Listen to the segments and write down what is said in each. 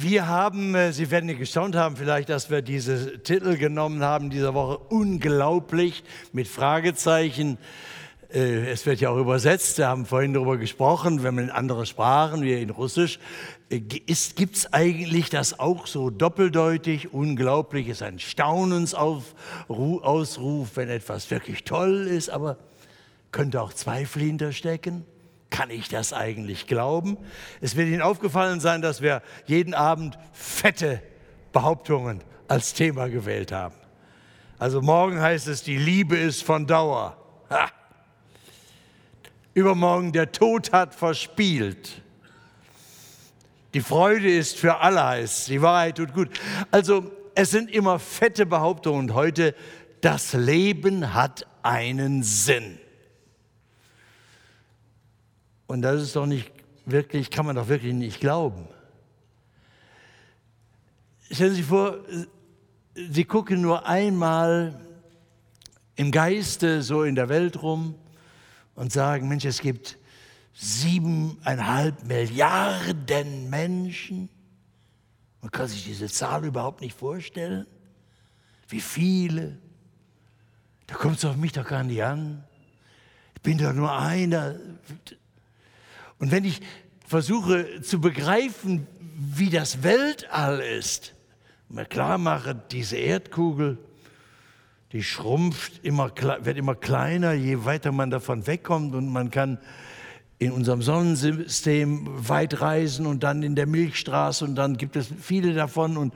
Wir haben, äh, Sie werden gestaunt haben vielleicht, dass wir diese Titel genommen haben dieser Woche, unglaublich mit Fragezeichen. Äh, es wird ja auch übersetzt, wir haben vorhin darüber gesprochen, wenn man in andere Sprachen, wie in Russisch, äh, gibt es eigentlich das auch so doppeldeutig? Unglaublich ist ein Staunensausruf, wenn etwas wirklich toll ist, aber könnte auch Zweifel hinterstecken. Kann ich das eigentlich glauben? Es wird Ihnen aufgefallen sein, dass wir jeden Abend fette Behauptungen als Thema gewählt haben. Also morgen heißt es, die Liebe ist von Dauer. Ha. Übermorgen, der Tod hat verspielt. Die Freude ist für alle heiß, die Wahrheit tut gut. Also es sind immer fette Behauptungen und heute, das Leben hat einen Sinn. Und das ist doch nicht wirklich, kann man doch wirklich nicht glauben. Stellen Sie sich vor, Sie gucken nur einmal im Geiste so in der Welt rum und sagen, Mensch, es gibt siebeneinhalb Milliarden Menschen. Man kann sich diese Zahl überhaupt nicht vorstellen. Wie viele? Da kommt es auf mich doch gar nicht an. Ich bin doch nur einer. Und wenn ich versuche zu begreifen, wie das Weltall ist, mir klar mache, diese Erdkugel, die schrumpft immer, wird immer kleiner, je weiter man davon wegkommt und man kann in unserem Sonnensystem weit reisen und dann in der Milchstraße und dann gibt es viele davon und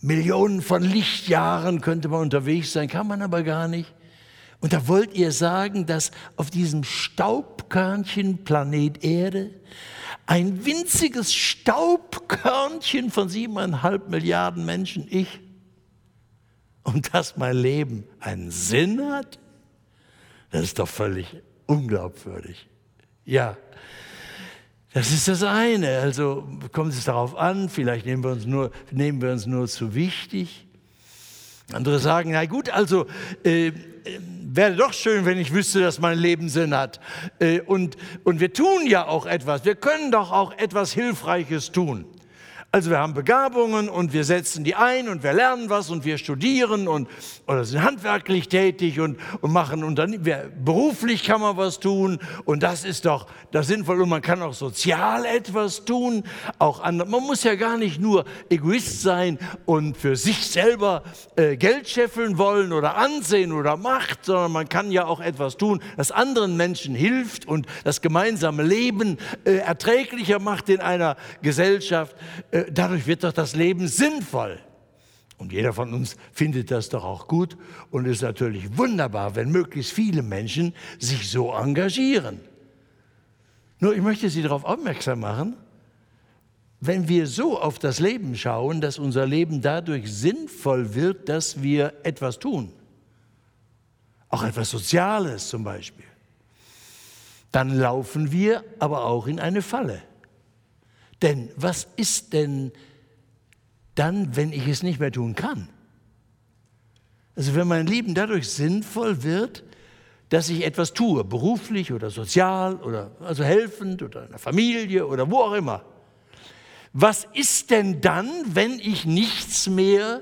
Millionen von Lichtjahren könnte man unterwegs sein, kann man aber gar nicht. Und da wollt ihr sagen, dass auf diesem Staubkörnchen Planet Erde ein winziges Staubkörnchen von siebeneinhalb Milliarden Menschen, ich, und dass mein Leben einen Sinn hat? Das ist doch völlig unglaubwürdig. Ja, das ist das eine. Also kommt es darauf an, vielleicht nehmen wir uns nur, nehmen wir uns nur zu wichtig. Andere sagen, na gut, also äh, wäre doch schön, wenn ich wüsste, dass mein Leben Sinn hat. Äh, und, und wir tun ja auch etwas. Wir können doch auch etwas Hilfreiches tun. Also wir haben Begabungen und wir setzen die ein und wir lernen was und wir studieren und oder sind handwerklich tätig und, und machen wir, beruflich kann man was tun und das ist doch das sinnvoll und man kann auch sozial etwas tun. Auch andere, man muss ja gar nicht nur Egoist sein und für sich selber äh, Geld scheffeln wollen oder Ansehen oder Macht, sondern man kann ja auch etwas tun, das anderen Menschen hilft und das gemeinsame Leben äh, erträglicher macht in einer Gesellschaft. Äh, dadurch wird doch das Leben sinnvoll. Und jeder von uns findet das doch auch gut und ist natürlich wunderbar, wenn möglichst viele Menschen sich so engagieren. Nur ich möchte Sie darauf aufmerksam machen, wenn wir so auf das Leben schauen, dass unser Leben dadurch sinnvoll wird, dass wir etwas tun, auch etwas Soziales zum Beispiel, dann laufen wir aber auch in eine Falle. Denn was ist denn dann, wenn ich es nicht mehr tun kann? Also wenn mein Leben dadurch sinnvoll wird, dass ich etwas tue, beruflich oder sozial oder also helfend oder in der Familie oder wo auch immer. Was ist denn dann, wenn ich nichts mehr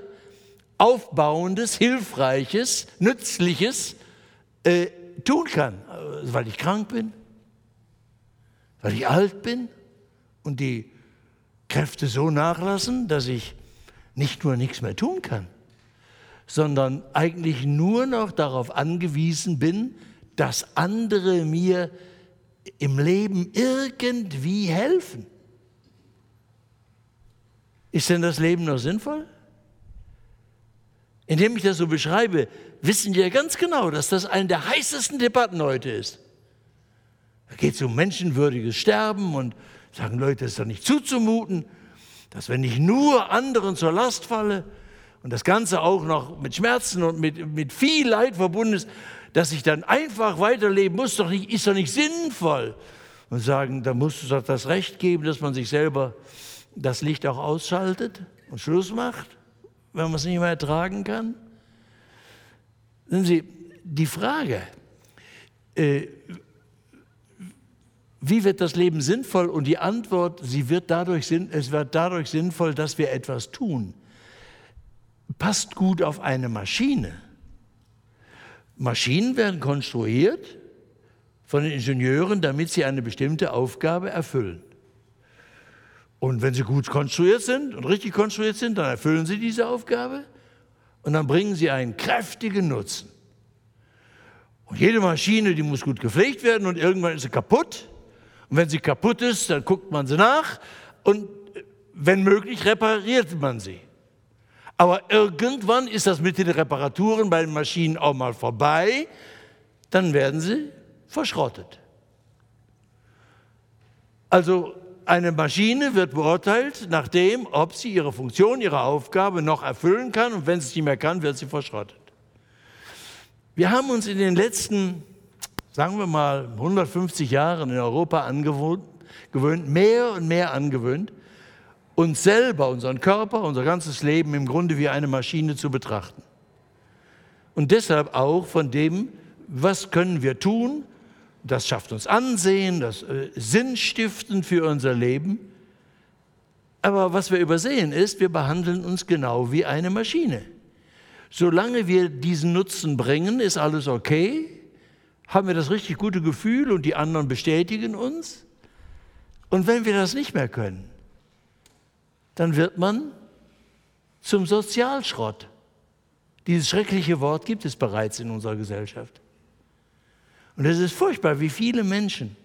Aufbauendes, Hilfreiches, Nützliches äh, tun kann? Also weil ich krank bin? Weil ich alt bin? Und die Kräfte so nachlassen, dass ich nicht nur nichts mehr tun kann, sondern eigentlich nur noch darauf angewiesen bin, dass andere mir im Leben irgendwie helfen. Ist denn das Leben noch sinnvoll? Indem ich das so beschreibe, wissen wir ganz genau, dass das eine der heißesten Debatten heute ist. Da geht es um menschenwürdiges Sterben und Sagen Leute, es ist doch nicht zuzumuten, dass wenn ich nur anderen zur Last falle und das Ganze auch noch mit Schmerzen und mit, mit viel Leid verbunden ist, dass ich dann einfach weiterleben muss, doch nicht, ist doch nicht sinnvoll. Und sagen, da muss es doch das Recht geben, dass man sich selber das Licht auch ausschaltet und Schluss macht, wenn man es nicht mehr ertragen kann. Sehen Sie, die Frage, äh, wie wird das Leben sinnvoll? Und die Antwort, sie wird dadurch, es wird dadurch sinnvoll, dass wir etwas tun. Passt gut auf eine Maschine. Maschinen werden konstruiert von den Ingenieuren, damit sie eine bestimmte Aufgabe erfüllen. Und wenn sie gut konstruiert sind und richtig konstruiert sind, dann erfüllen sie diese Aufgabe und dann bringen sie einen kräftigen Nutzen. Und jede Maschine, die muss gut gepflegt werden und irgendwann ist sie kaputt. Und wenn sie kaputt ist, dann guckt man sie nach und wenn möglich repariert man sie. Aber irgendwann ist das mit den Reparaturen bei den Maschinen auch mal vorbei, dann werden sie verschrottet. Also eine Maschine wird beurteilt nach dem, ob sie ihre Funktion, ihre Aufgabe noch erfüllen kann und wenn sie es nicht mehr kann, wird sie verschrottet. Wir haben uns in den letzten sagen wir mal, 150 Jahren in Europa angewöhnt, mehr und mehr angewöhnt, uns selber, unseren Körper, unser ganzes Leben im Grunde wie eine Maschine zu betrachten. Und deshalb auch von dem, was können wir tun, das schafft uns Ansehen, das äh, Sinn stiften für unser Leben. Aber was wir übersehen ist, wir behandeln uns genau wie eine Maschine. Solange wir diesen Nutzen bringen, ist alles okay haben wir das richtig gute Gefühl und die anderen bestätigen uns. Und wenn wir das nicht mehr können, dann wird man zum Sozialschrott. Dieses schreckliche Wort gibt es bereits in unserer Gesellschaft. Und es ist furchtbar, wie viele Menschen,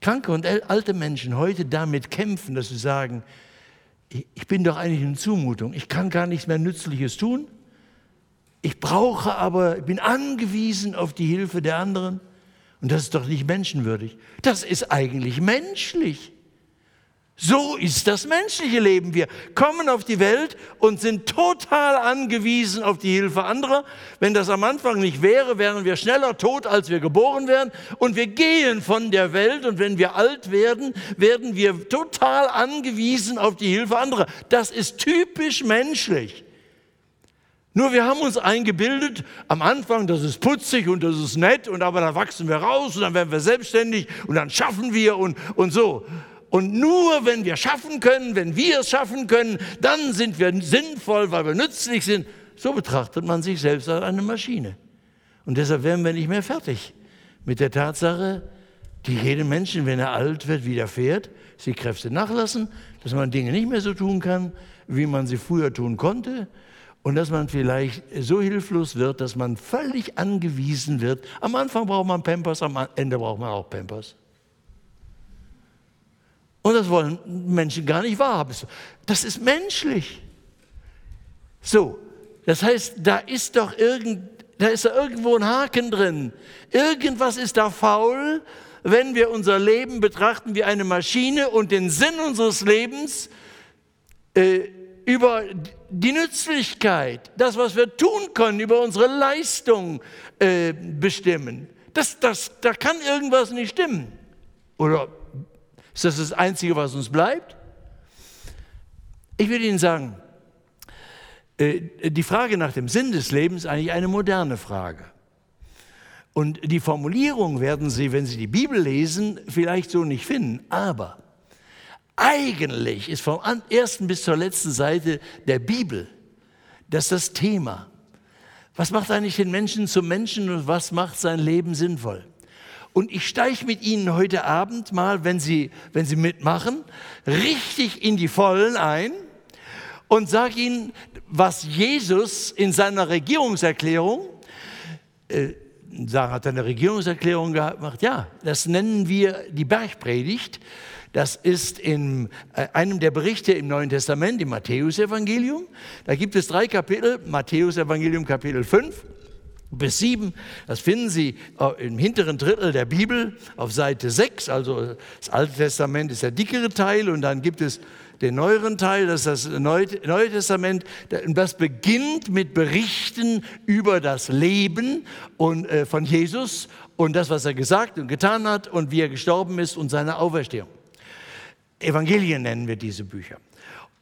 kranke und alte Menschen, heute damit kämpfen, dass sie sagen, ich bin doch eigentlich eine Zumutung, ich kann gar nichts mehr Nützliches tun. Ich brauche aber, ich bin angewiesen auf die Hilfe der anderen. Und das ist doch nicht menschenwürdig. Das ist eigentlich menschlich. So ist das menschliche Leben. Wir kommen auf die Welt und sind total angewiesen auf die Hilfe anderer. Wenn das am Anfang nicht wäre, wären wir schneller tot, als wir geboren werden. Und wir gehen von der Welt und wenn wir alt werden, werden wir total angewiesen auf die Hilfe anderer. Das ist typisch menschlich. Nur wir haben uns eingebildet, am Anfang, das ist putzig und das ist nett, und aber dann wachsen wir raus und dann werden wir selbstständig und dann schaffen wir und, und so. Und nur wenn wir schaffen können, wenn wir es schaffen können, dann sind wir sinnvoll, weil wir nützlich sind. So betrachtet man sich selbst als eine Maschine. Und deshalb werden wir nicht mehr fertig mit der Tatsache, die jedem Menschen, wenn er alt wird, widerfährt, sie Kräfte nachlassen, dass man Dinge nicht mehr so tun kann, wie man sie früher tun konnte, und dass man vielleicht so hilflos wird, dass man völlig angewiesen wird. Am Anfang braucht man Pampers, am Ende braucht man auch Pampers. Und das wollen Menschen gar nicht wahrhaben. Das ist menschlich. So, das heißt, da ist doch irgend, da ist da irgendwo ein Haken drin. Irgendwas ist da faul, wenn wir unser Leben betrachten wie eine Maschine und den Sinn unseres Lebens äh, über die Nützlichkeit, das, was wir tun können, über unsere Leistung äh, bestimmen. Das, das, da kann irgendwas nicht stimmen. Oder ist das das Einzige, was uns bleibt? Ich will Ihnen sagen, äh, die Frage nach dem Sinn des Lebens ist eigentlich eine moderne Frage. Und die Formulierung werden Sie, wenn Sie die Bibel lesen, vielleicht so nicht finden. Aber eigentlich ist vom ersten bis zur letzten Seite der Bibel das das Thema. Was macht eigentlich den Menschen zum Menschen und was macht sein Leben sinnvoll? Und ich steige mit Ihnen heute Abend mal, wenn Sie, wenn Sie mitmachen, richtig in die Vollen ein und sage Ihnen, was Jesus in seiner Regierungserklärung, äh, Sarah hat eine Regierungserklärung gemacht, ja, das nennen wir die Bergpredigt. Das ist in äh, einem der Berichte im Neuen Testament, im Matthäusevangelium. Da gibt es drei Kapitel, Matthäusevangelium Kapitel 5 bis 7. Das finden Sie äh, im hinteren Drittel der Bibel auf Seite 6. Also das Alte Testament ist der dickere Teil und dann gibt es den neueren Teil, das ist das Neue Testament. Das beginnt mit Berichten über das Leben äh, von Jesus und das, was er gesagt und getan hat und wie er gestorben ist und seine Auferstehung. Evangelien nennen wir diese Bücher.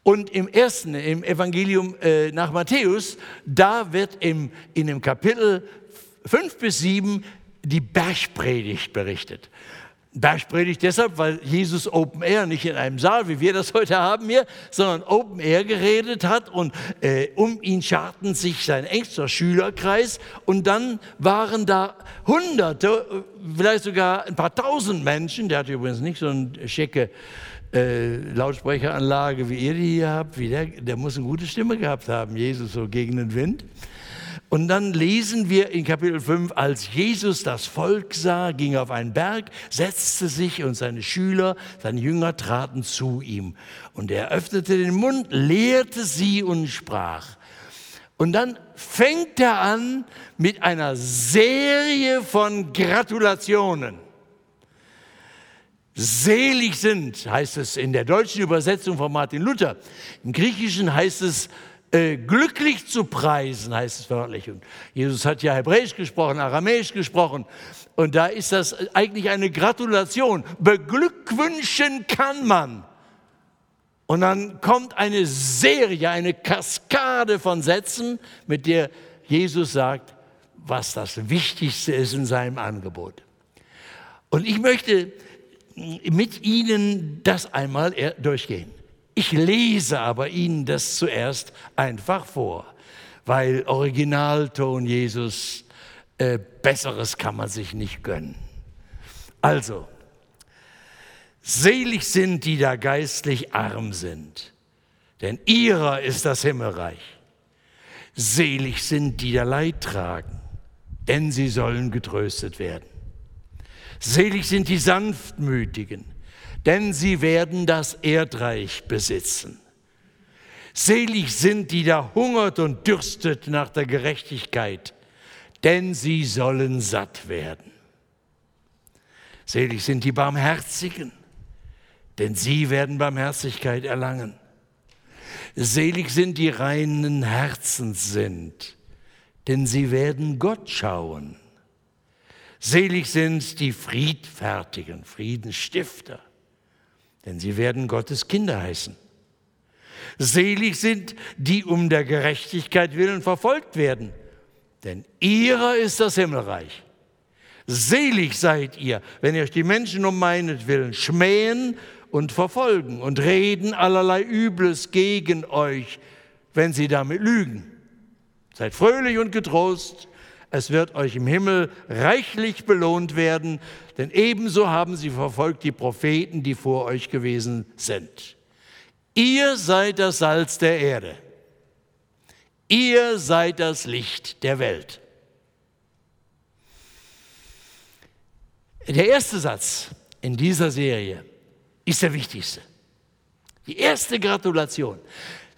Und im ersten, im Evangelium äh, nach Matthäus, da wird im, in dem Kapitel 5 bis 7 die Bergpredigt berichtet. Bergpredigt deshalb, weil Jesus Open Air nicht in einem Saal, wie wir das heute haben hier, sondern Open Air geredet hat und äh, um ihn scharten sich sein engster Schülerkreis und dann waren da Hunderte, vielleicht sogar ein paar Tausend Menschen, der hatte übrigens nicht so eine schicke äh, Lautsprecheranlage, wie ihr die hier habt, wie der, der muss eine gute Stimme gehabt haben, Jesus so gegen den Wind. Und dann lesen wir in Kapitel 5, als Jesus das Volk sah, ging auf einen Berg, setzte sich und seine Schüler, seine Jünger traten zu ihm. Und er öffnete den Mund, lehrte sie und sprach. Und dann fängt er an mit einer Serie von Gratulationen. Selig sind, heißt es in der deutschen Übersetzung von Martin Luther. Im Griechischen heißt es äh, glücklich zu preisen, heißt es wörtlich. Und Jesus hat ja Hebräisch gesprochen, Aramäisch gesprochen. Und da ist das eigentlich eine Gratulation. Beglückwünschen kann man. Und dann kommt eine Serie, eine Kaskade von Sätzen, mit der Jesus sagt, was das Wichtigste ist in seinem Angebot. Und ich möchte mit Ihnen das einmal durchgehen. Ich lese aber Ihnen das zuerst einfach vor, weil Originalton Jesus, äh, besseres kann man sich nicht gönnen. Also, selig sind die da geistlich arm sind, denn ihrer ist das Himmelreich. Selig sind die da Leid tragen, denn sie sollen getröstet werden. Selig sind die Sanftmütigen, denn sie werden das Erdreich besitzen. Selig sind, die da hungert und dürstet nach der Gerechtigkeit, denn sie sollen satt werden. Selig sind die Barmherzigen, denn sie werden Barmherzigkeit erlangen. Selig sind die reinen Herzens sind, denn sie werden Gott schauen. Selig sind die Friedfertigen, Friedensstifter, denn sie werden Gottes Kinder heißen. Selig sind, die um der Gerechtigkeit willen verfolgt werden, denn ihrer ist das Himmelreich. Selig seid ihr, wenn euch die Menschen um meinetwillen schmähen und verfolgen und reden allerlei Übles gegen euch, wenn sie damit lügen. Seid fröhlich und getrost, es wird euch im Himmel reichlich belohnt werden, denn ebenso haben sie verfolgt die Propheten, die vor euch gewesen sind. Ihr seid das Salz der Erde. Ihr seid das Licht der Welt. Der erste Satz in dieser Serie ist der wichtigste. Die erste Gratulation.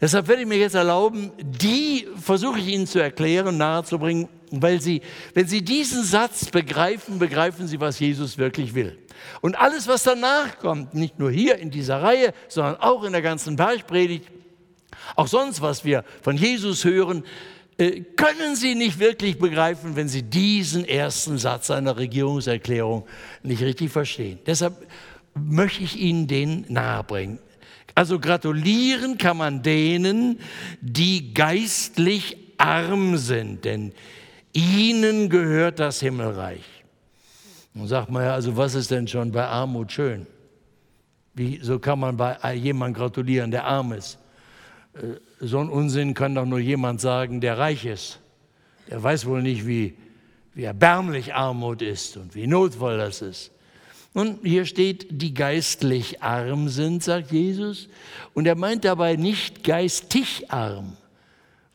Deshalb werde ich mir jetzt erlauben, die versuche ich Ihnen zu erklären, nahezubringen, weil Sie, wenn Sie diesen Satz begreifen, begreifen Sie, was Jesus wirklich will. Und alles, was danach kommt, nicht nur hier in dieser Reihe, sondern auch in der ganzen Bergpredigt, auch sonst, was wir von Jesus hören, äh, können Sie nicht wirklich begreifen, wenn Sie diesen ersten Satz einer Regierungserklärung nicht richtig verstehen. Deshalb möchte ich Ihnen den nahebringen. Also gratulieren kann man denen, die geistlich arm sind, denn ihnen gehört das Himmelreich. Und sagt man ja, also was ist denn schon bei Armut schön? Wie, so kann man bei jemandem gratulieren, der arm ist. Äh, so ein Unsinn kann doch nur jemand sagen, der reich ist. Der weiß wohl nicht, wie, wie erbärmlich Armut ist und wie notvoll das ist. Und hier steht, die geistlich arm sind, sagt Jesus. Und er meint dabei nicht geistig arm.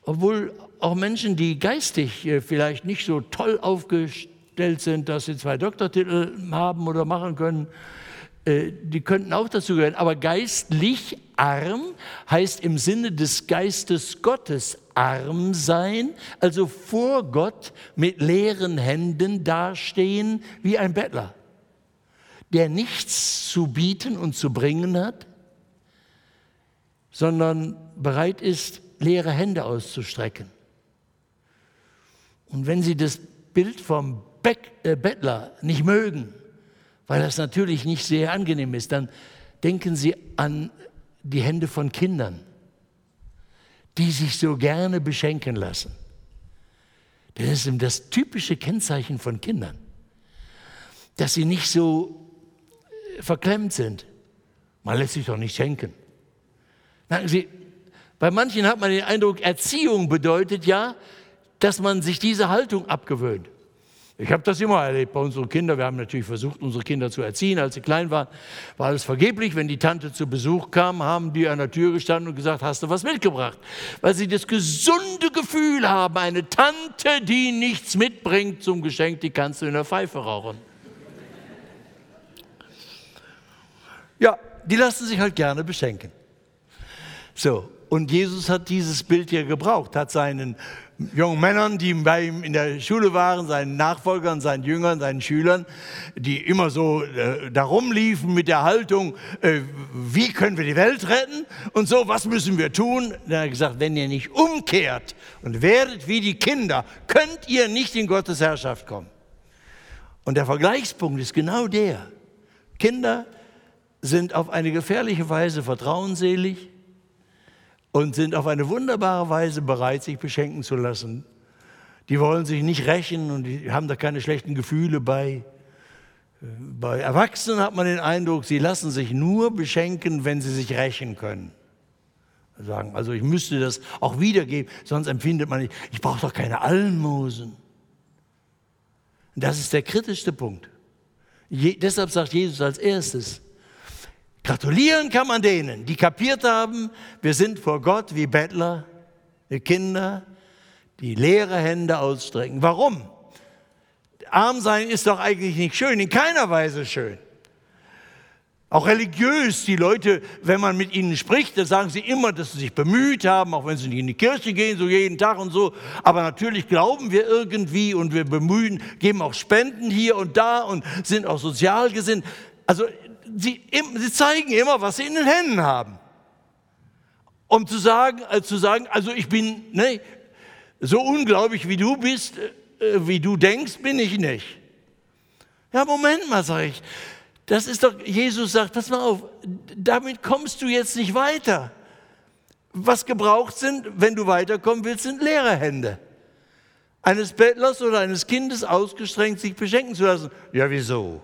Obwohl auch Menschen, die geistig äh, vielleicht nicht so toll aufgestellt sind, dass sie zwei Doktortitel haben oder machen können, äh, die könnten auch dazu gehören. Aber geistlich arm heißt im Sinne des Geistes Gottes arm sein, also vor Gott mit leeren Händen dastehen wie ein Bettler der nichts zu bieten und zu bringen hat, sondern bereit ist, leere Hände auszustrecken. Und wenn Sie das Bild vom äh, Bettler nicht mögen, weil das natürlich nicht sehr angenehm ist, dann denken Sie an die Hände von Kindern, die sich so gerne beschenken lassen. Das ist das typische Kennzeichen von Kindern, dass sie nicht so verklemmt sind. Man lässt sich doch nicht schenken. Merken Sie, bei manchen hat man den Eindruck, Erziehung bedeutet ja, dass man sich diese Haltung abgewöhnt. Ich habe das immer erlebt bei unseren Kindern. Wir haben natürlich versucht, unsere Kinder zu erziehen. Als sie klein waren, war alles vergeblich. Wenn die Tante zu Besuch kam, haben die an der Tür gestanden und gesagt, hast du was mitgebracht? Weil sie das gesunde Gefühl haben, eine Tante, die nichts mitbringt zum Geschenk, die kannst du in der Pfeife rauchen. Ja, die lassen sich halt gerne beschenken. So, und Jesus hat dieses Bild hier gebraucht, hat seinen jungen Männern, die bei ihm in der Schule waren, seinen Nachfolgern, seinen Jüngern, seinen Schülern, die immer so äh, darum liefen mit der Haltung, äh, wie können wir die Welt retten und so, was müssen wir tun? Er hat gesagt, wenn ihr nicht umkehrt und werdet wie die Kinder, könnt ihr nicht in Gottes Herrschaft kommen. Und der Vergleichspunkt ist genau der. Kinder sind auf eine gefährliche Weise vertrauensselig, und sind auf eine wunderbare Weise bereit, sich beschenken zu lassen. Die wollen sich nicht rächen und die haben da keine schlechten Gefühle bei. Bei Erwachsenen hat man den Eindruck, sie lassen sich nur beschenken, wenn sie sich rächen können. Sagen, also ich müsste das auch wiedergeben, sonst empfindet man nicht, ich brauche doch keine Almosen. Das ist der kritischste Punkt. Je, deshalb sagt Jesus als erstes, Gratulieren kann man denen, die kapiert haben, wir sind vor Gott wie Bettler, wie Kinder, die leere Hände ausstrecken. Warum? Arm sein ist doch eigentlich nicht schön, in keiner Weise schön. Auch religiös, die Leute, wenn man mit ihnen spricht, dann sagen sie immer, dass sie sich bemüht haben, auch wenn sie nicht in die Kirche gehen, so jeden Tag und so. Aber natürlich glauben wir irgendwie und wir bemühen, geben auch Spenden hier und da und sind auch sozial gesinnt. Also sie, sie zeigen immer, was sie in den Händen haben. Um zu sagen, äh, zu sagen also ich bin ne, so unglaublich wie du bist, äh, wie du denkst, bin ich nicht. Ja, Moment mal, sage ich. Das ist doch, Jesus sagt, pass mal auf, damit kommst du jetzt nicht weiter. Was gebraucht sind, wenn du weiterkommen willst, sind leere Hände. Eines Bettlers oder eines Kindes ausgestrengt, sich beschenken zu lassen. Ja, wieso?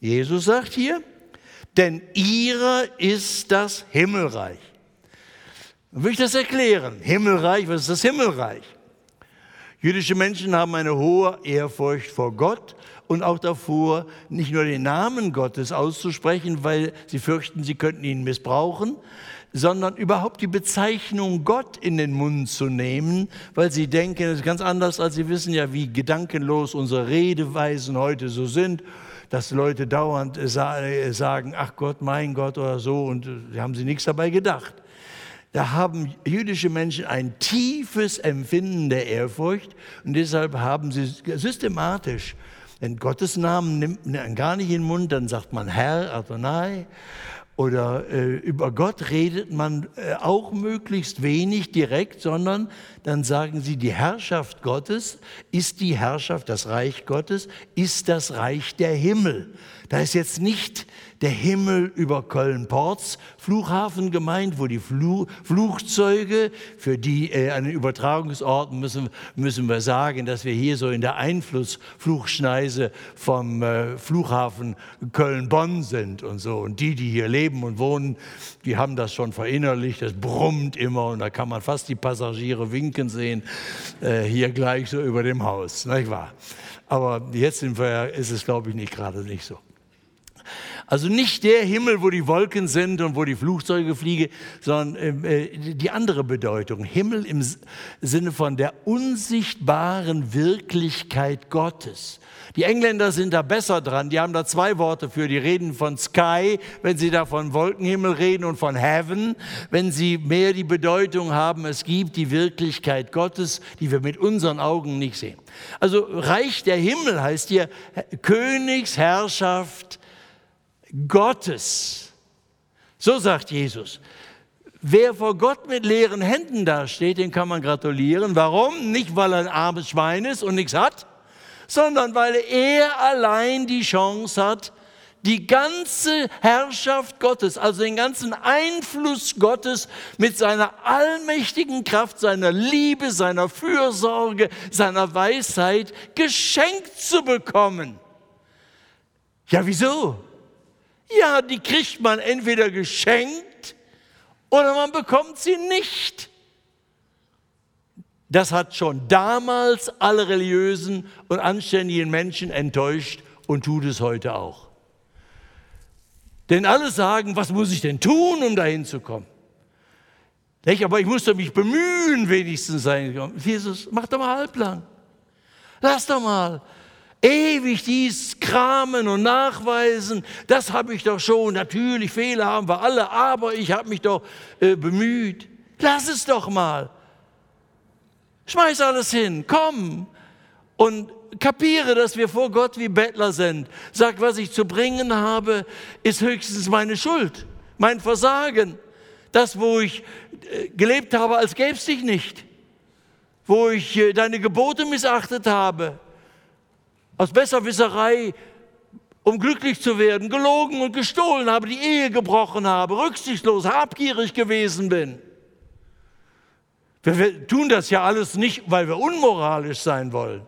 Jesus sagt hier, denn ihrer ist das Himmelreich. Dann will ich das erklären. Himmelreich, was ist das Himmelreich? Jüdische Menschen haben eine hohe Ehrfurcht vor Gott und auch davor, nicht nur den Namen Gottes auszusprechen, weil sie fürchten, sie könnten ihn missbrauchen, sondern überhaupt die Bezeichnung Gott in den Mund zu nehmen, weil sie denken, das ist ganz anders, als sie wissen ja, wie gedankenlos unsere Redeweisen heute so sind dass Leute dauernd sagen, ach Gott, mein Gott oder so, und sie haben sie nichts dabei gedacht. Da haben jüdische Menschen ein tiefes Empfinden der Ehrfurcht und deshalb haben sie systematisch, wenn Gottes Namen nimmt man gar nicht in den Mund, dann sagt man Herr, Adonai, oder äh, über Gott redet man äh, auch möglichst wenig direkt, sondern dann sagen sie, die Herrschaft Gottes ist die Herrschaft, das Reich Gottes ist das Reich der Himmel. Da ist jetzt nicht der Himmel über Köln-Ports Flughafen gemeint, wo die Flu Flugzeuge, für die äh, an den müssen, müssen wir sagen, dass wir hier so in der Einflussflugschneise vom äh, Flughafen Köln-Bonn sind und so. Und die, die hier leben und wohnen, die haben das schon verinnerlicht, das brummt immer und da kann man fast die Passagiere winken sehen, äh, hier gleich so über dem Haus, nicht wahr? Aber jetzt sind wir, ist es, glaube ich, nicht gerade nicht so. Also nicht der Himmel, wo die Wolken sind und wo die Flugzeuge fliegen, sondern äh, die andere Bedeutung. Himmel im Sinne von der unsichtbaren Wirklichkeit Gottes. Die Engländer sind da besser dran. Die haben da zwei Worte für. Die reden von Sky, wenn sie da von Wolkenhimmel reden und von Heaven, wenn sie mehr die Bedeutung haben, es gibt die Wirklichkeit Gottes, die wir mit unseren Augen nicht sehen. Also Reich der Himmel heißt hier Königsherrschaft Gottes. So sagt Jesus. Wer vor Gott mit leeren Händen dasteht, den kann man gratulieren. Warum? Nicht, weil er ein armes Schwein ist und nichts hat, sondern weil er allein die Chance hat, die ganze Herrschaft Gottes, also den ganzen Einfluss Gottes mit seiner allmächtigen Kraft, seiner Liebe, seiner Fürsorge, seiner Weisheit geschenkt zu bekommen. Ja, wieso? Ja, die kriegt man entweder geschenkt oder man bekommt sie nicht. Das hat schon damals alle religiösen und anständigen Menschen enttäuscht und tut es heute auch. Denn alle sagen, was muss ich denn tun, um dahin zu kommen? Aber ich muss doch mich bemühen, wenigstens sein. Jesus, mach doch mal halblang. Lass doch mal. Ewig dies kramen und nachweisen, das habe ich doch schon. Natürlich, Fehler haben wir alle, aber ich habe mich doch äh, bemüht. Lass es doch mal. Schmeiß alles hin, komm und kapiere, dass wir vor Gott wie Bettler sind. Sag, was ich zu bringen habe, ist höchstens meine Schuld, mein Versagen. Das, wo ich äh, gelebt habe, als gäbe es dich nicht. Wo ich äh, deine Gebote missachtet habe. Aus Besserwisserei, um glücklich zu werden, gelogen und gestohlen habe, die Ehe gebrochen habe, rücksichtslos, habgierig gewesen bin. Wir tun das ja alles nicht, weil wir unmoralisch sein wollen.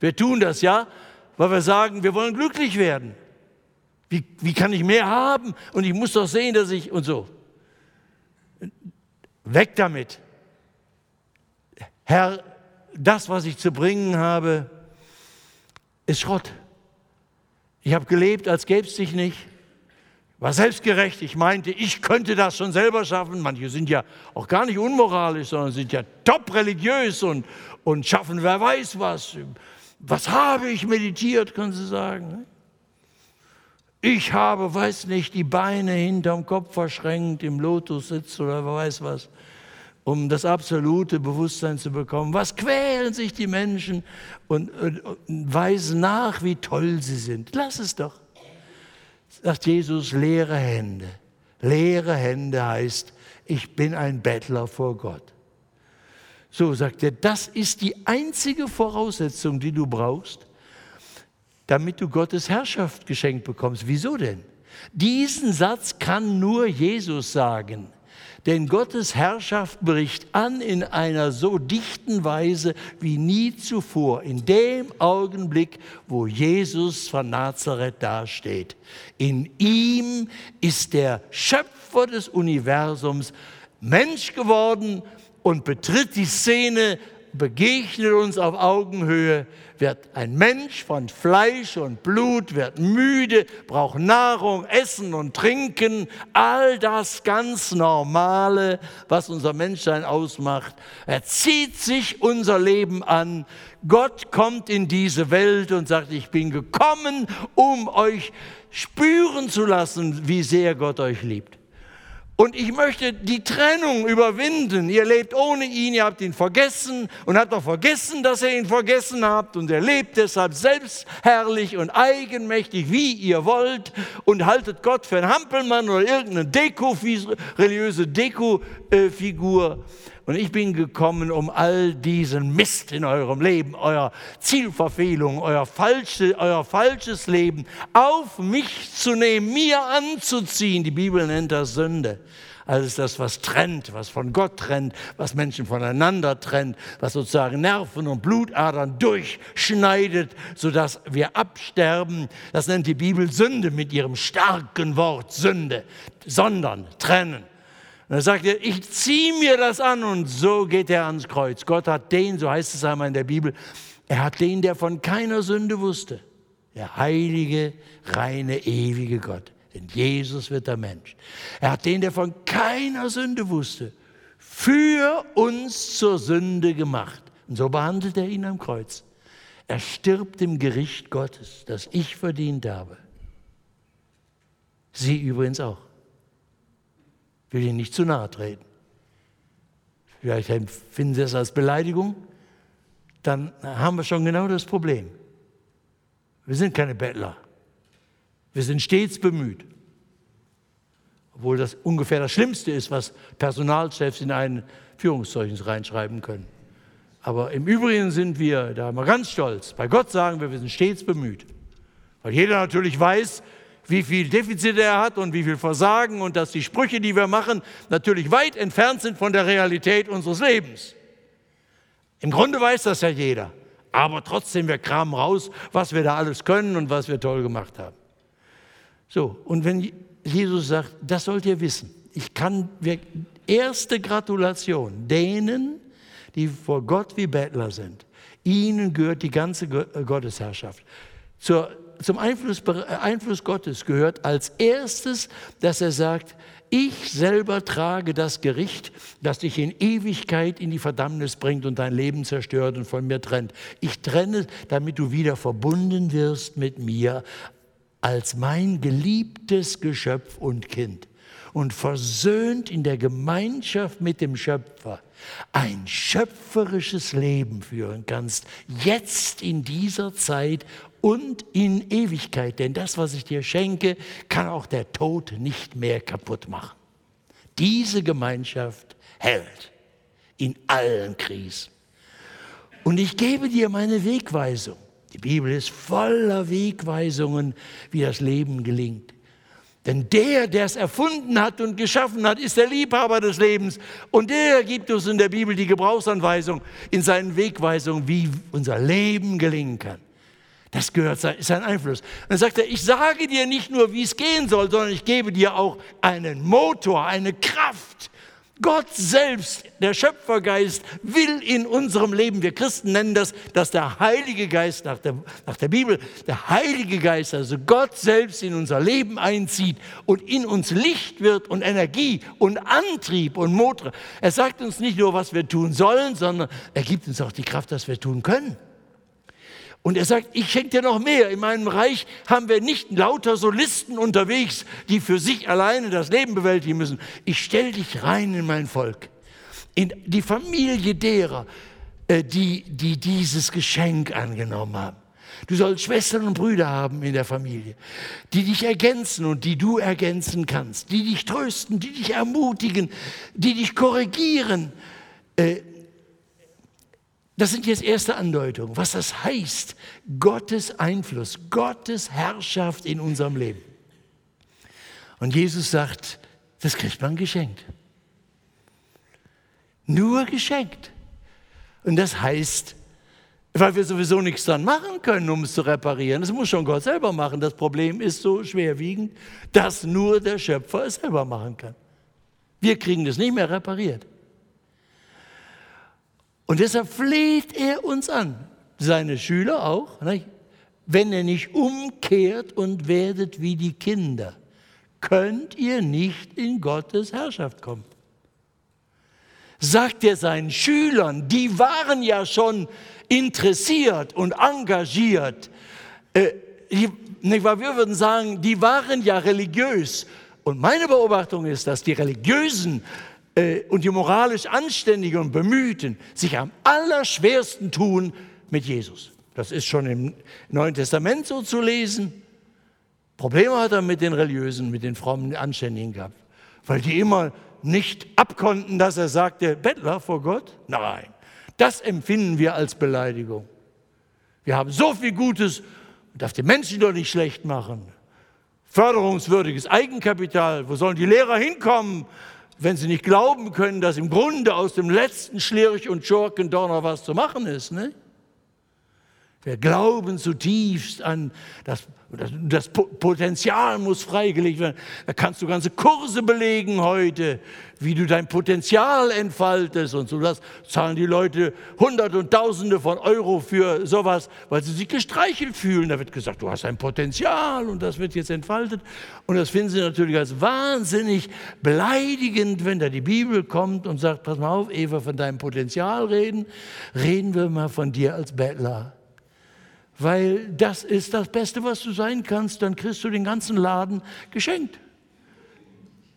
Wir tun das ja, weil wir sagen, wir wollen glücklich werden. Wie, wie kann ich mehr haben? Und ich muss doch sehen, dass ich und so. Weg damit. Herr, das, was ich zu bringen habe, ist Schrott. Ich habe gelebt, als gäbe es dich nicht war selbstgerecht. Ich meinte, ich könnte das schon selber schaffen. Manche sind ja auch gar nicht unmoralisch, sondern sind ja top religiös und, und schaffen wer weiß was. Was habe ich meditiert, können Sie sagen. Ich habe, weiß nicht, die Beine hinterm Kopf verschränkt, im Lotus sitzt oder wer weiß was, um das absolute Bewusstsein zu bekommen. Was quälen sich die Menschen und, und, und weisen nach, wie toll sie sind. Lass es doch sagt Jesus, leere Hände. Leere Hände heißt, ich bin ein Bettler vor Gott. So sagt er, das ist die einzige Voraussetzung, die du brauchst, damit du Gottes Herrschaft geschenkt bekommst. Wieso denn? Diesen Satz kann nur Jesus sagen. Denn Gottes Herrschaft bricht an in einer so dichten Weise wie nie zuvor, in dem Augenblick, wo Jesus von Nazareth dasteht. In ihm ist der Schöpfer des Universums Mensch geworden und betritt die Szene, begegnet uns auf Augenhöhe wird ein Mensch von Fleisch und Blut, wird müde, braucht Nahrung, Essen und Trinken, all das ganz Normale, was unser Menschsein ausmacht. Er zieht sich unser Leben an. Gott kommt in diese Welt und sagt, ich bin gekommen, um euch spüren zu lassen, wie sehr Gott euch liebt. Und ich möchte die Trennung überwinden. Ihr lebt ohne ihn, ihr habt ihn vergessen und habt auch vergessen, dass ihr ihn vergessen habt. Und er lebt deshalb selbstherrlich und eigenmächtig, wie ihr wollt. Und haltet Gott für einen Hampelmann oder irgendeine Deko, religiöse Deko-Figur. Und ich bin gekommen, um all diesen Mist in eurem Leben, euer Zielverfehlung, euer, falsche, euer falsches Leben auf mich zu nehmen, mir anzuziehen. Die Bibel nennt das Sünde. Alles das, was trennt, was von Gott trennt, was Menschen voneinander trennt, was sozusagen Nerven und Blutadern durchschneidet, sodass wir absterben. Das nennt die Bibel Sünde mit ihrem starken Wort Sünde, sondern trennen. Und dann sagt er, ich ziehe mir das an und so geht er ans Kreuz. Gott hat den, so heißt es einmal in der Bibel, er hat den, der von keiner Sünde wusste. Der heilige, reine, ewige Gott. Denn Jesus wird der Mensch. Er hat den, der von keiner Sünde wusste, für uns zur Sünde gemacht. Und so behandelt er ihn am Kreuz. Er stirbt im Gericht Gottes, das ich verdient habe. Sie übrigens auch will Ihnen nicht zu nahe treten. Vielleicht empfinden Sie es als Beleidigung. Dann haben wir schon genau das Problem. Wir sind keine Bettler. Wir sind stets bemüht. Obwohl das ungefähr das Schlimmste ist, was Personalchefs in ein Führungszeugnis reinschreiben können. Aber im Übrigen sind wir, da haben wir ganz stolz, bei Gott sagen wir, wir sind stets bemüht. Weil jeder natürlich weiß, wie viel Defizite er hat und wie viel Versagen und dass die Sprüche, die wir machen, natürlich weit entfernt sind von der Realität unseres Lebens. Im Grunde weiß das ja jeder, aber trotzdem, wir kramen raus, was wir da alles können und was wir toll gemacht haben. So, und wenn Jesus sagt, das sollt ihr wissen, ich kann, erste Gratulation denen, die vor Gott wie Bettler sind. Ihnen gehört die ganze Gottesherrschaft. Zur, zum Einfluss, äh, Einfluss Gottes gehört als erstes, dass er sagt, ich selber trage das Gericht, das dich in Ewigkeit in die Verdammnis bringt und dein Leben zerstört und von mir trennt. Ich trenne, damit du wieder verbunden wirst mit mir als mein geliebtes Geschöpf und Kind und versöhnt in der Gemeinschaft mit dem Schöpfer ein schöpferisches Leben führen kannst, jetzt in dieser Zeit und in Ewigkeit. Denn das, was ich dir schenke, kann auch der Tod nicht mehr kaputt machen. Diese Gemeinschaft hält in allen Krisen. Und ich gebe dir meine Wegweisung. Die Bibel ist voller Wegweisungen, wie das Leben gelingt. Denn der, der es erfunden hat und geschaffen hat, ist der Liebhaber des Lebens. Und der gibt uns in der Bibel die Gebrauchsanweisung in seinen Wegweisungen, wie unser Leben gelingen kann. Das gehört sein Einfluss. Und dann sagt er, ich sage dir nicht nur, wie es gehen soll, sondern ich gebe dir auch einen Motor, eine Kraft. Gott selbst, der Schöpfergeist, will in unserem Leben, wir Christen nennen das, dass der Heilige Geist nach der, nach der Bibel, der Heilige Geist, also Gott selbst in unser Leben einzieht und in uns Licht wird und Energie und Antrieb und Motor. Er sagt uns nicht nur, was wir tun sollen, sondern er gibt uns auch die Kraft, dass wir tun können. Und er sagt, ich schenke dir noch mehr. In meinem Reich haben wir nicht lauter Solisten unterwegs, die für sich alleine das Leben bewältigen müssen. Ich stelle dich rein in mein Volk, in die Familie derer, äh, die, die dieses Geschenk angenommen haben. Du sollst Schwestern und Brüder haben in der Familie, die dich ergänzen und die du ergänzen kannst, die dich trösten, die dich ermutigen, die dich korrigieren, äh, das sind jetzt erste Andeutungen, was das heißt, Gottes Einfluss, Gottes Herrschaft in unserem Leben. Und Jesus sagt, das kriegt man geschenkt. Nur geschenkt. Und das heißt, weil wir sowieso nichts dran machen können, um es zu reparieren. Das muss schon Gott selber machen. Das Problem ist so schwerwiegend, dass nur der Schöpfer es selber machen kann. Wir kriegen das nicht mehr repariert. Und deshalb fleht er uns an, seine Schüler auch, nicht? wenn ihr nicht umkehrt und werdet wie die Kinder, könnt ihr nicht in Gottes Herrschaft kommen. Sagt er seinen Schülern, die waren ja schon interessiert und engagiert. Äh, wir würden sagen, die waren ja religiös. Und meine Beobachtung ist, dass die Religiösen äh, und die moralisch Anständigen und Bemühten sich am allerschwersten tun mit Jesus. Das ist schon im Neuen Testament so zu lesen. Probleme hat er mit den Religiösen, mit den frommen Anständigen gehabt, weil die immer nicht abkonnten, dass er sagte, Bettler vor Gott? Nein, das empfinden wir als Beleidigung. Wir haben so viel Gutes darf die Menschen doch nicht schlecht machen. Förderungswürdiges Eigenkapital, wo sollen die Lehrer hinkommen? Wenn sie nicht glauben können, dass im Grunde aus dem letzten Schlierch und Schurken was zu machen ist. Ne? Wir glauben zutiefst an das, das, das Potenzial muss freigelegt werden. Da kannst du ganze Kurse belegen heute, wie du dein Potenzial entfaltest und so. Das zahlen die Leute Hunderte und Tausende von Euro für sowas, weil sie sich gestreichelt fühlen. Da wird gesagt, du hast ein Potenzial und das wird jetzt entfaltet. Und das finden sie natürlich als wahnsinnig beleidigend, wenn da die Bibel kommt und sagt, pass mal auf, Eva, von deinem Potenzial reden, reden wir mal von dir als Bettler weil das ist das Beste, was du sein kannst, dann kriegst du den ganzen Laden geschenkt.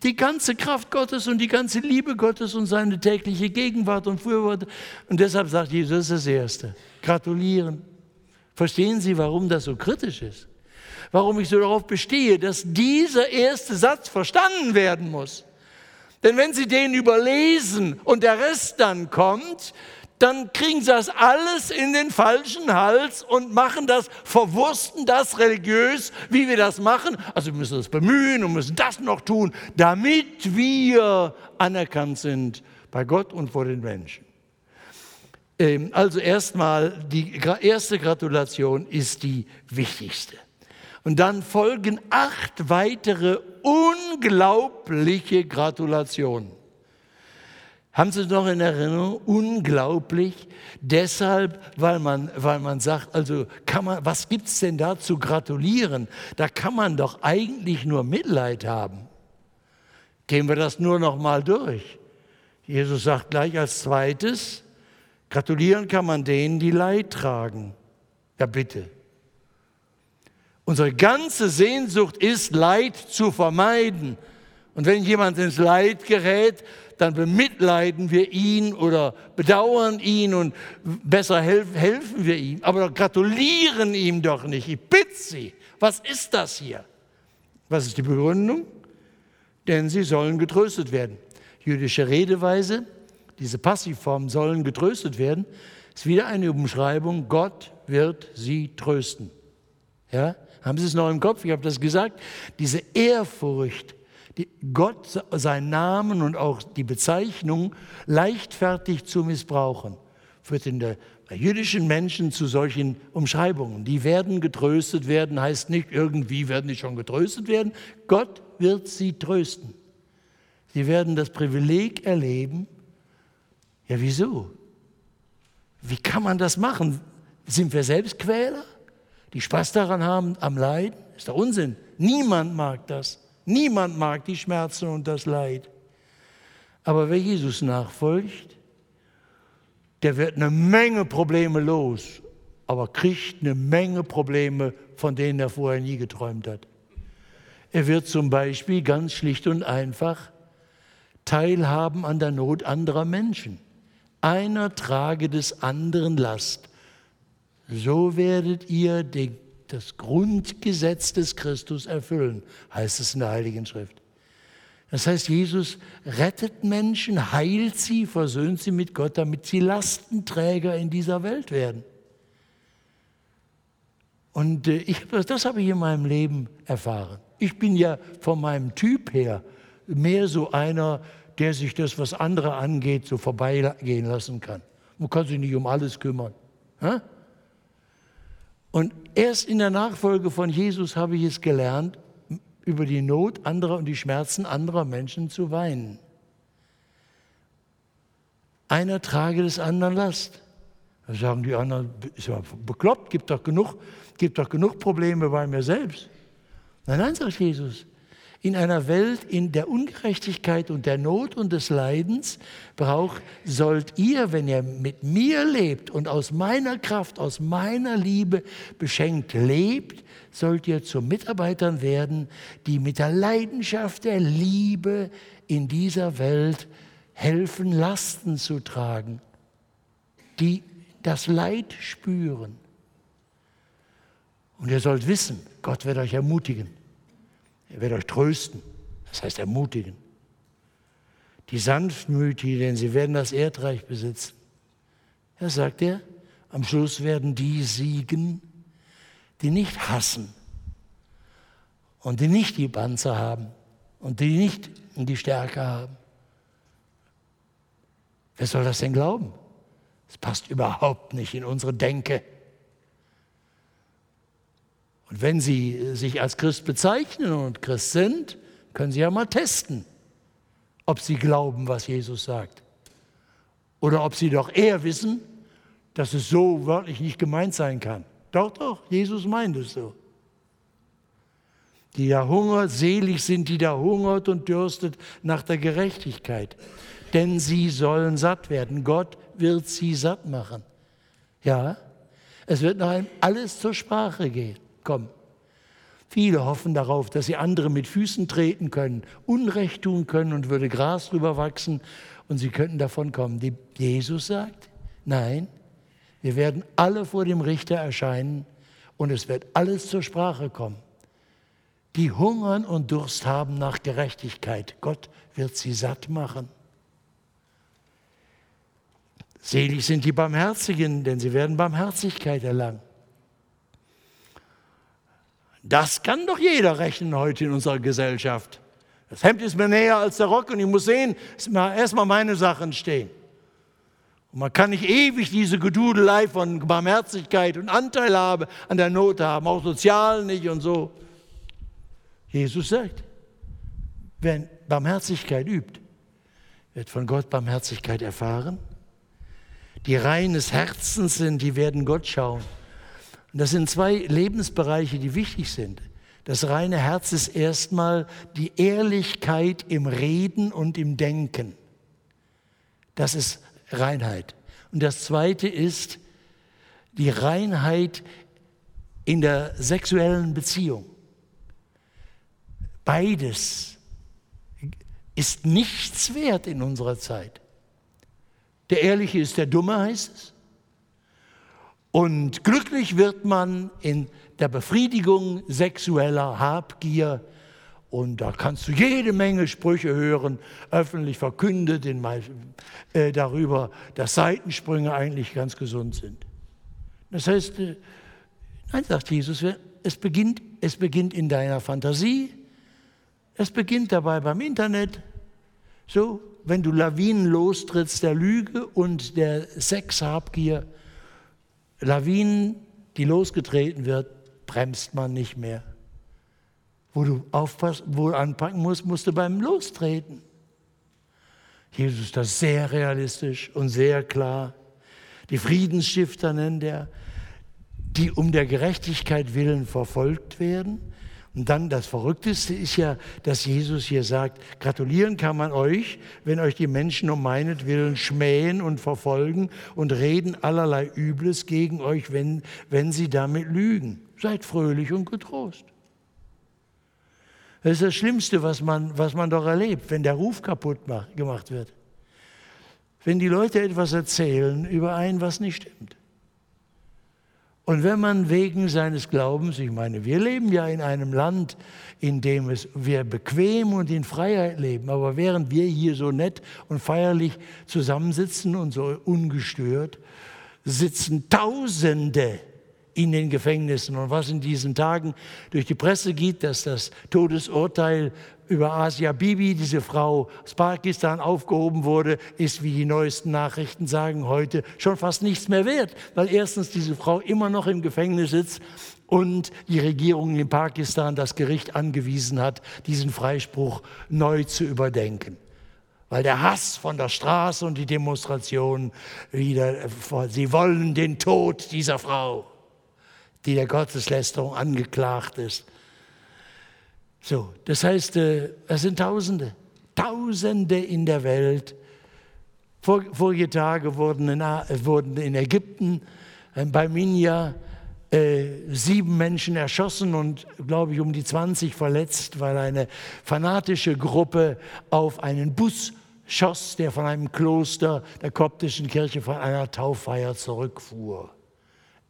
Die ganze Kraft Gottes und die ganze Liebe Gottes und seine tägliche Gegenwart und Fürwort. Und deshalb sagt Jesus, das Erste. Gratulieren. Verstehen Sie, warum das so kritisch ist? Warum ich so darauf bestehe, dass dieser erste Satz verstanden werden muss. Denn wenn Sie den überlesen und der Rest dann kommt, dann kriegen sie das alles in den falschen Hals und machen das, verwursten das religiös, wie wir das machen. Also wir müssen das bemühen und müssen das noch tun, damit wir anerkannt sind bei Gott und vor den Menschen. Ähm, also erstmal, die erste Gratulation ist die wichtigste. Und dann folgen acht weitere unglaubliche Gratulationen. Haben Sie es noch in Erinnerung? Unglaublich. Deshalb, weil man, weil man sagt, also kann man, was gibt es denn da zu gratulieren? Da kann man doch eigentlich nur Mitleid haben. Gehen wir das nur noch mal durch. Jesus sagt gleich als zweites, gratulieren kann man denen, die Leid tragen. Ja bitte. Unsere ganze Sehnsucht ist, Leid zu vermeiden. Und wenn jemand ins Leid gerät, dann bemitleiden wir ihn oder bedauern ihn und besser helfen wir ihm. Aber gratulieren ihm doch nicht. Ich bitte Sie, was ist das hier? Was ist die Begründung? Denn sie sollen getröstet werden. Jüdische Redeweise, diese Passivform sollen getröstet werden, ist wieder eine Umschreibung, Gott wird sie trösten. Ja? Haben Sie es noch im Kopf? Ich habe das gesagt. Diese Ehrfurcht, Gott seinen Namen und auch die Bezeichnung leichtfertig zu missbrauchen, führt in der jüdischen Menschen zu solchen Umschreibungen. Die werden getröstet werden, heißt nicht irgendwie werden die schon getröstet werden. Gott wird sie trösten. Sie werden das Privileg erleben. Ja, wieso? Wie kann man das machen? Sind wir selbst Quäler, die Spaß daran haben am Leiden? Ist doch Unsinn. Niemand mag das. Niemand mag die Schmerzen und das Leid. Aber wer Jesus nachfolgt, der wird eine Menge Probleme los, aber kriegt eine Menge Probleme, von denen er vorher nie geträumt hat. Er wird zum Beispiel ganz schlicht und einfach teilhaben an der Not anderer Menschen. Einer trage des anderen Last. So werdet ihr den das Grundgesetz des Christus erfüllen, heißt es in der Heiligen Schrift. Das heißt, Jesus rettet Menschen, heilt sie, versöhnt sie mit Gott, damit sie Lastenträger in dieser Welt werden. Und äh, ich, das habe ich in meinem Leben erfahren. Ich bin ja von meinem Typ her mehr so einer, der sich das, was andere angeht, so vorbeigehen lassen kann. Man kann sich nicht um alles kümmern. Und erst in der Nachfolge von Jesus habe ich es gelernt, über die Not anderer und die Schmerzen anderer Menschen zu weinen. Einer trage des anderen Last. Da sagen die anderen, ist ja bekloppt, gibt doch genug, gibt doch genug Probleme bei mir selbst. Nein, nein, sagt Jesus, in einer Welt in der Ungerechtigkeit und der Not und des Leidens braucht, sollt ihr, wenn ihr mit mir lebt und aus meiner Kraft, aus meiner Liebe beschenkt lebt, sollt ihr zu Mitarbeitern werden, die mit der Leidenschaft der Liebe in dieser Welt helfen, Lasten zu tragen, die das Leid spüren. Und ihr sollt wissen, Gott wird euch ermutigen. Er wird euch trösten, das heißt ermutigen. Die Sanftmütigen, sie werden das Erdreich besitzen. Ja, sagt er, am Schluss werden die siegen, die nicht hassen und die nicht die Panzer haben und die nicht die Stärke haben. Wer soll das denn glauben? Das passt überhaupt nicht in unsere Denke. Und wenn Sie sich als Christ bezeichnen und Christ sind, können Sie ja mal testen, ob Sie glauben, was Jesus sagt. Oder ob Sie doch eher wissen, dass es so wörtlich nicht gemeint sein kann. Doch, doch, Jesus meint es so. Die da hungert, selig sind, die da hungert und dürstet nach der Gerechtigkeit. Denn sie sollen satt werden. Gott wird sie satt machen. Ja, es wird nach allem alles zur Sprache gehen kommen. Viele hoffen darauf, dass sie andere mit Füßen treten können, Unrecht tun können und würde Gras drüber wachsen und sie könnten davon kommen. Die Jesus sagt, nein, wir werden alle vor dem Richter erscheinen und es wird alles zur Sprache kommen. Die hungern und Durst haben nach Gerechtigkeit. Gott wird sie satt machen. Selig sind die Barmherzigen, denn sie werden Barmherzigkeit erlangen. Das kann doch jeder rechnen heute in unserer Gesellschaft. Das Hemd ist mir näher als der Rock und ich muss sehen, dass erstmal meine Sachen stehen. Und man kann nicht ewig diese Gedudelei von Barmherzigkeit und Anteilhabe an der Not haben, auch sozial nicht und so. Jesus sagt, wer Barmherzigkeit übt, wird von Gott Barmherzigkeit erfahren. Die reines Herzens sind, die werden Gott schauen. Und das sind zwei Lebensbereiche, die wichtig sind. Das reine Herz ist erstmal die Ehrlichkeit im Reden und im Denken. Das ist Reinheit. Und das zweite ist die Reinheit in der sexuellen Beziehung. Beides ist nichts wert in unserer Zeit. Der Ehrliche ist der Dumme, heißt es. Und glücklich wird man in der Befriedigung sexueller Habgier. Und da kannst du jede Menge Sprüche hören, öffentlich verkündet in, äh, darüber, dass Seitensprünge eigentlich ganz gesund sind. Das heißt, äh, nein, sagt Jesus, es beginnt, es beginnt in deiner Fantasie, es beginnt dabei beim Internet. So, wenn du Lawinen lostrittst der Lüge und der Sexhabgier, Lawinen, die losgetreten wird, bremst man nicht mehr. Wo du aufpassen, wo du anpacken musst, musst du beim Lostreten. Jesus ist das sehr realistisch und sehr klar. Die Friedensstifter nennt er, die um der Gerechtigkeit willen verfolgt werden. Und dann das Verrückteste ist ja, dass Jesus hier sagt, gratulieren kann man euch, wenn euch die Menschen um meinetwillen schmähen und verfolgen und reden allerlei Übles gegen euch, wenn, wenn sie damit lügen. Seid fröhlich und getrost. Das ist das Schlimmste, was man, was man doch erlebt, wenn der Ruf kaputt macht, gemacht wird. Wenn die Leute etwas erzählen über ein, was nicht stimmt. Und wenn man wegen seines Glaubens, ich meine, wir leben ja in einem Land, in dem es, wir bequem und in Freiheit leben, aber während wir hier so nett und feierlich zusammensitzen und so ungestört, sitzen Tausende in den Gefängnissen. Und was in diesen Tagen durch die Presse geht, dass das Todesurteil über Asia Bibi, diese Frau aus Pakistan, aufgehoben wurde, ist, wie die neuesten Nachrichten sagen, heute schon fast nichts mehr wert, weil erstens diese Frau immer noch im Gefängnis sitzt und die Regierung in Pakistan das Gericht angewiesen hat, diesen Freispruch neu zu überdenken weil der Hass von der Straße und die Demonstrationen wieder, sie wollen den Tod dieser Frau die der Gotteslästerung angeklagt ist. So, das heißt, äh, es sind Tausende, Tausende in der Welt. Vor, vorige Tage wurden in, wurden in Ägypten äh, bei Minya äh, sieben Menschen erschossen und, glaube ich, um die 20 verletzt, weil eine fanatische Gruppe auf einen Bus schoss, der von einem Kloster der koptischen Kirche von einer Tauffeier zurückfuhr.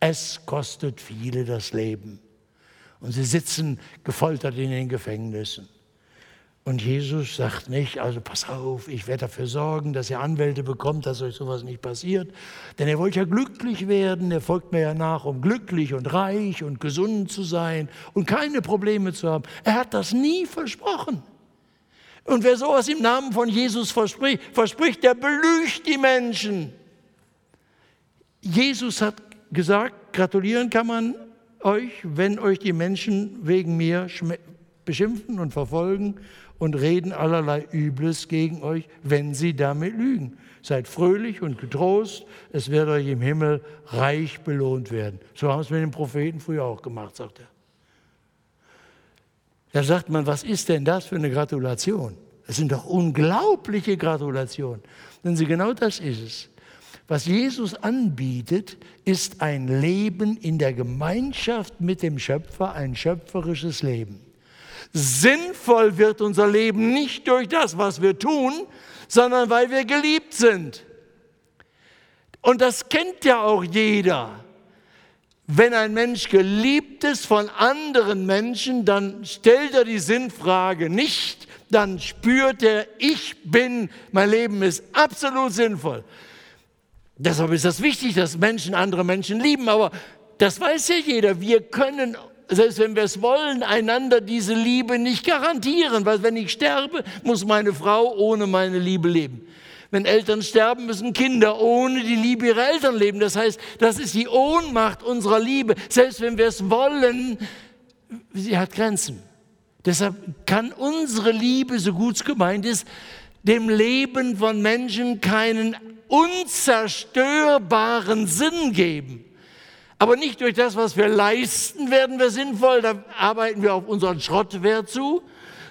Es kostet viele das Leben. Und sie sitzen gefoltert in den Gefängnissen. Und Jesus sagt nicht, also pass auf, ich werde dafür sorgen, dass ihr Anwälte bekommt, dass euch sowas nicht passiert. Denn er wollte ja glücklich werden, er folgt mir ja nach, um glücklich und reich und gesund zu sein und keine Probleme zu haben. Er hat das nie versprochen. Und wer sowas im Namen von Jesus verspricht, verspricht, der belügt die Menschen. Jesus hat gesagt, gratulieren kann man euch, wenn euch die Menschen wegen mir beschimpfen und verfolgen und reden allerlei Übles gegen euch, wenn sie damit lügen. Seid fröhlich und getrost, es wird euch im Himmel reich belohnt werden. So haben es mit den Propheten früher auch gemacht, sagt er. Da sagt man, was ist denn das für eine Gratulation? Das sind doch unglaubliche Gratulationen. Denn sie genau das ist es. Was Jesus anbietet, ist ein Leben in der Gemeinschaft mit dem Schöpfer, ein schöpferisches Leben. Sinnvoll wird unser Leben nicht durch das, was wir tun, sondern weil wir geliebt sind. Und das kennt ja auch jeder. Wenn ein Mensch geliebt ist von anderen Menschen, dann stellt er die Sinnfrage nicht, dann spürt er, ich bin, mein Leben ist absolut sinnvoll. Deshalb ist das wichtig, dass Menschen andere Menschen lieben. Aber das weiß ja jeder. Wir können, selbst wenn wir es wollen, einander diese Liebe nicht garantieren. Weil wenn ich sterbe, muss meine Frau ohne meine Liebe leben. Wenn Eltern sterben, müssen Kinder ohne die Liebe ihrer Eltern leben. Das heißt, das ist die Ohnmacht unserer Liebe. Selbst wenn wir es wollen, sie hat Grenzen. Deshalb kann unsere Liebe, so gut es gemeint ist, dem Leben von Menschen keinen unzerstörbaren Sinn geben. Aber nicht durch das, was wir leisten, werden wir sinnvoll. Da arbeiten wir auf unseren Schrottwert zu,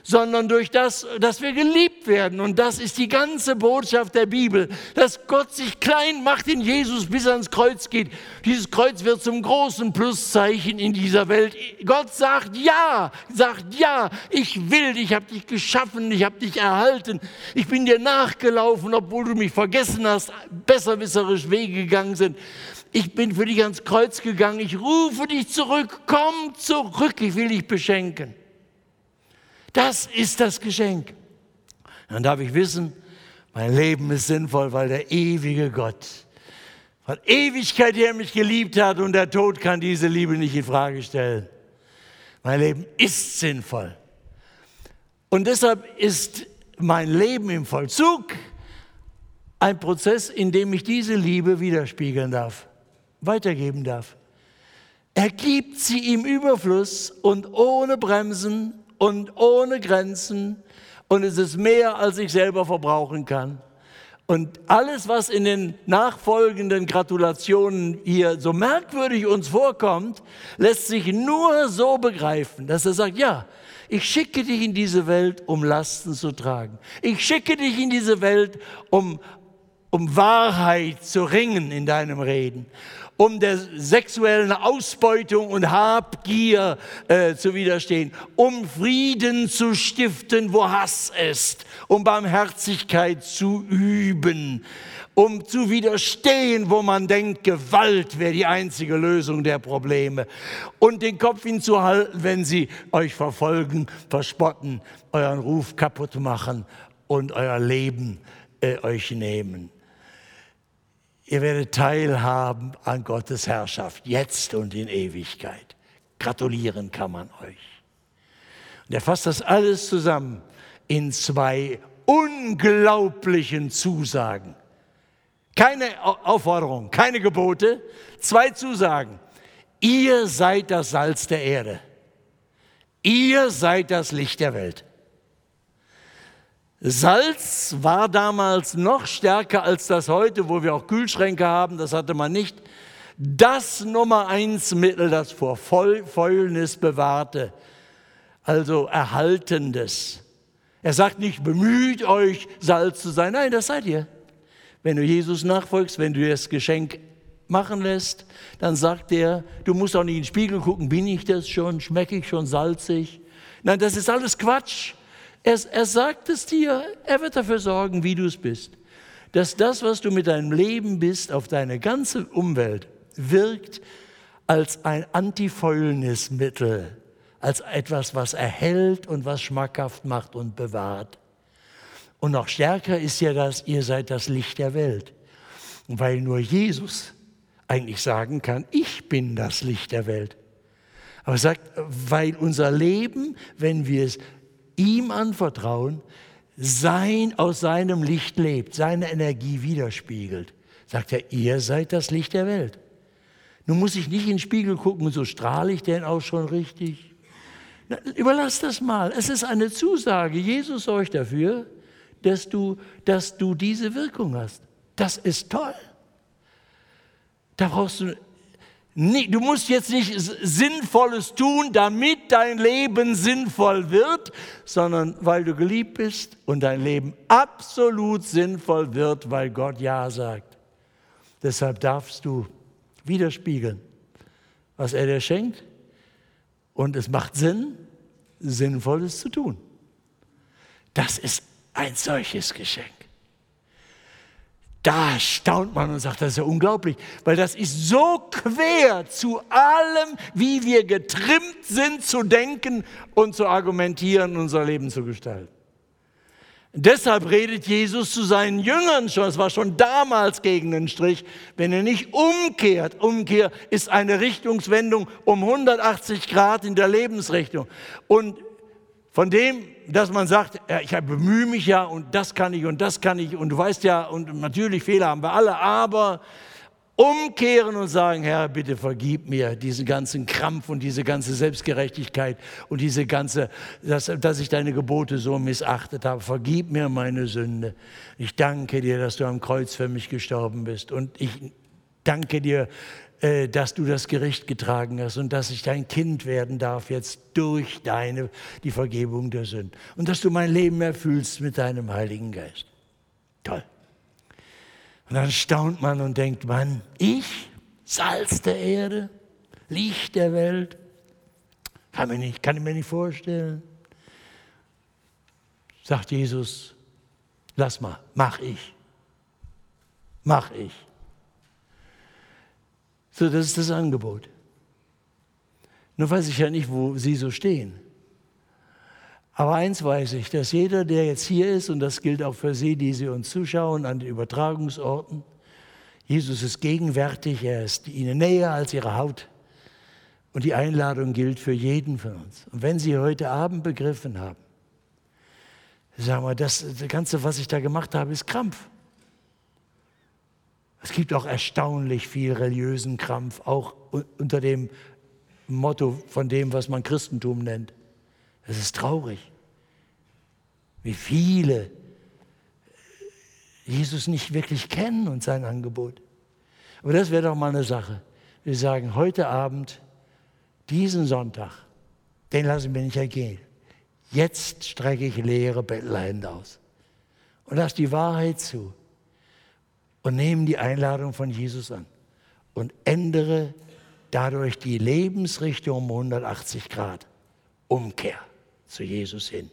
sondern durch das, dass wir geliebt werden. Und das ist die ganze Botschaft der Bibel, dass Gott sich klein macht in Jesus, bis er ans Kreuz geht. Dieses Kreuz wird zum großen Pluszeichen in dieser Welt. Gott sagt ja, sagt ja, ich will, ich habe dich geschaffen, ich habe dich erhalten, ich bin dir nachgelaufen, obwohl du mich vergessen hast, besserwisserisch Wege gegangen sind. Ich bin für dich ans Kreuz gegangen, ich rufe dich zurück, komm zurück, ich will dich beschenken. Das ist das Geschenk. Dann darf ich wissen, mein Leben ist sinnvoll, weil der ewige Gott von Ewigkeit her mich geliebt hat und der Tod kann diese Liebe nicht in Frage stellen. Mein Leben ist sinnvoll. Und deshalb ist mein Leben im Vollzug ein Prozess, in dem ich diese Liebe widerspiegeln darf, weitergeben darf. Er gibt sie im Überfluss und ohne Bremsen und ohne Grenzen und es ist mehr, als ich selber verbrauchen kann. Und alles, was in den nachfolgenden Gratulationen hier so merkwürdig uns vorkommt, lässt sich nur so begreifen, dass er sagt, ja, ich schicke dich in diese Welt, um Lasten zu tragen. Ich schicke dich in diese Welt, um, um Wahrheit zu ringen in deinem Reden um der sexuellen Ausbeutung und Habgier äh, zu widerstehen, um Frieden zu stiften, wo Hass ist, um Barmherzigkeit zu üben, um zu widerstehen, wo man denkt, Gewalt wäre die einzige Lösung der Probleme und den Kopf hinzuhalten, wenn sie euch verfolgen, verspotten, euren Ruf kaputt machen und euer Leben äh, euch nehmen. Ihr werdet teilhaben an Gottes Herrschaft, jetzt und in Ewigkeit. Gratulieren kann man euch. Und er fasst das alles zusammen in zwei unglaublichen Zusagen. Keine Aufforderung, keine Gebote, zwei Zusagen. Ihr seid das Salz der Erde. Ihr seid das Licht der Welt. Salz war damals noch stärker als das heute, wo wir auch Kühlschränke haben, das hatte man nicht. Das Nummer eins Mittel, das vor Fäulnis bewahrte, also Erhaltendes. Er sagt nicht, bemüht euch, Salz zu sein. Nein, das seid ihr. Wenn du Jesus nachfolgst, wenn du das Geschenk machen lässt, dann sagt er, du musst auch nicht in den Spiegel gucken, bin ich das schon, schmecke ich schon salzig? Nein, das ist alles Quatsch. Er, er sagt es dir, er wird dafür sorgen, wie du es bist. Dass das, was du mit deinem Leben bist, auf deine ganze Umwelt wirkt als ein Antifäulnismittel, als etwas, was erhält und was schmackhaft macht und bewahrt. Und noch stärker ist ja das, ihr seid das Licht der Welt. Weil nur Jesus eigentlich sagen kann, ich bin das Licht der Welt. Aber er sagt, weil unser Leben, wenn wir es ihm anvertrauen, sein aus seinem Licht lebt, seine Energie widerspiegelt. Sagt er, ihr seid das Licht der Welt. Nun muss ich nicht in den Spiegel gucken, so strahle ich denn auch schon richtig. Na, überlass das mal. Es ist eine Zusage. Jesus sorgt dafür, dass du, dass du diese Wirkung hast. Das ist toll. Da brauchst du Du musst jetzt nicht Sinnvolles tun, damit dein Leben sinnvoll wird, sondern weil du geliebt bist und dein Leben absolut sinnvoll wird, weil Gott Ja sagt. Deshalb darfst du widerspiegeln, was er dir schenkt. Und es macht Sinn, Sinnvolles zu tun. Das ist ein solches Geschenk. Da staunt man und sagt, das ist ja unglaublich, weil das ist so quer zu allem, wie wir getrimmt sind zu denken und zu argumentieren, unser Leben zu gestalten. Deshalb redet Jesus zu seinen Jüngern schon, es war schon damals gegen den Strich, wenn er nicht umkehrt. Umkehr ist eine Richtungswendung um 180 Grad in der Lebensrichtung. Und von dem dass man sagt, ich bemühe mich ja und das kann ich und das kann ich und du weißt ja, und natürlich Fehler haben wir alle, aber umkehren und sagen, Herr, bitte vergib mir diesen ganzen Krampf und diese ganze Selbstgerechtigkeit und diese ganze, dass, dass ich deine Gebote so missachtet habe. Vergib mir meine Sünde. Ich danke dir, dass du am Kreuz für mich gestorben bist und ich danke dir, dass du das Gericht getragen hast und dass ich dein Kind werden darf jetzt durch deine, die Vergebung der Sünden und dass du mein Leben erfüllst mit deinem Heiligen Geist. Toll. Und dann staunt man und denkt, Mann, ich, Salz der Erde, Licht der Welt, kann, mir nicht, kann ich mir nicht vorstellen. Sagt Jesus, lass mal, mach ich. Mach ich. So, das ist das Angebot. Nur weiß ich ja nicht, wo Sie so stehen. Aber eins weiß ich, dass jeder, der jetzt hier ist, und das gilt auch für Sie, die Sie uns zuschauen an den Übertragungsorten, Jesus ist gegenwärtig, er ist Ihnen näher als Ihre Haut. Und die Einladung gilt für jeden von uns. Und wenn Sie heute Abend begriffen haben, sagen wir, das, das Ganze, was ich da gemacht habe, ist Krampf. Es gibt auch erstaunlich viel religiösen Krampf, auch unter dem Motto von dem, was man Christentum nennt. Es ist traurig wie viele Jesus nicht wirklich kennen und sein Angebot. Aber das wäre doch mal eine Sache. Wir sagen heute Abend, diesen Sonntag, den lasse ich mir nicht ergehen. Jetzt strecke ich leere Bettelhände aus und lass die Wahrheit zu und nehme die Einladung von Jesus an und ändere dadurch die Lebensrichtung um 180 Grad. Umkehr zu Jesus hin.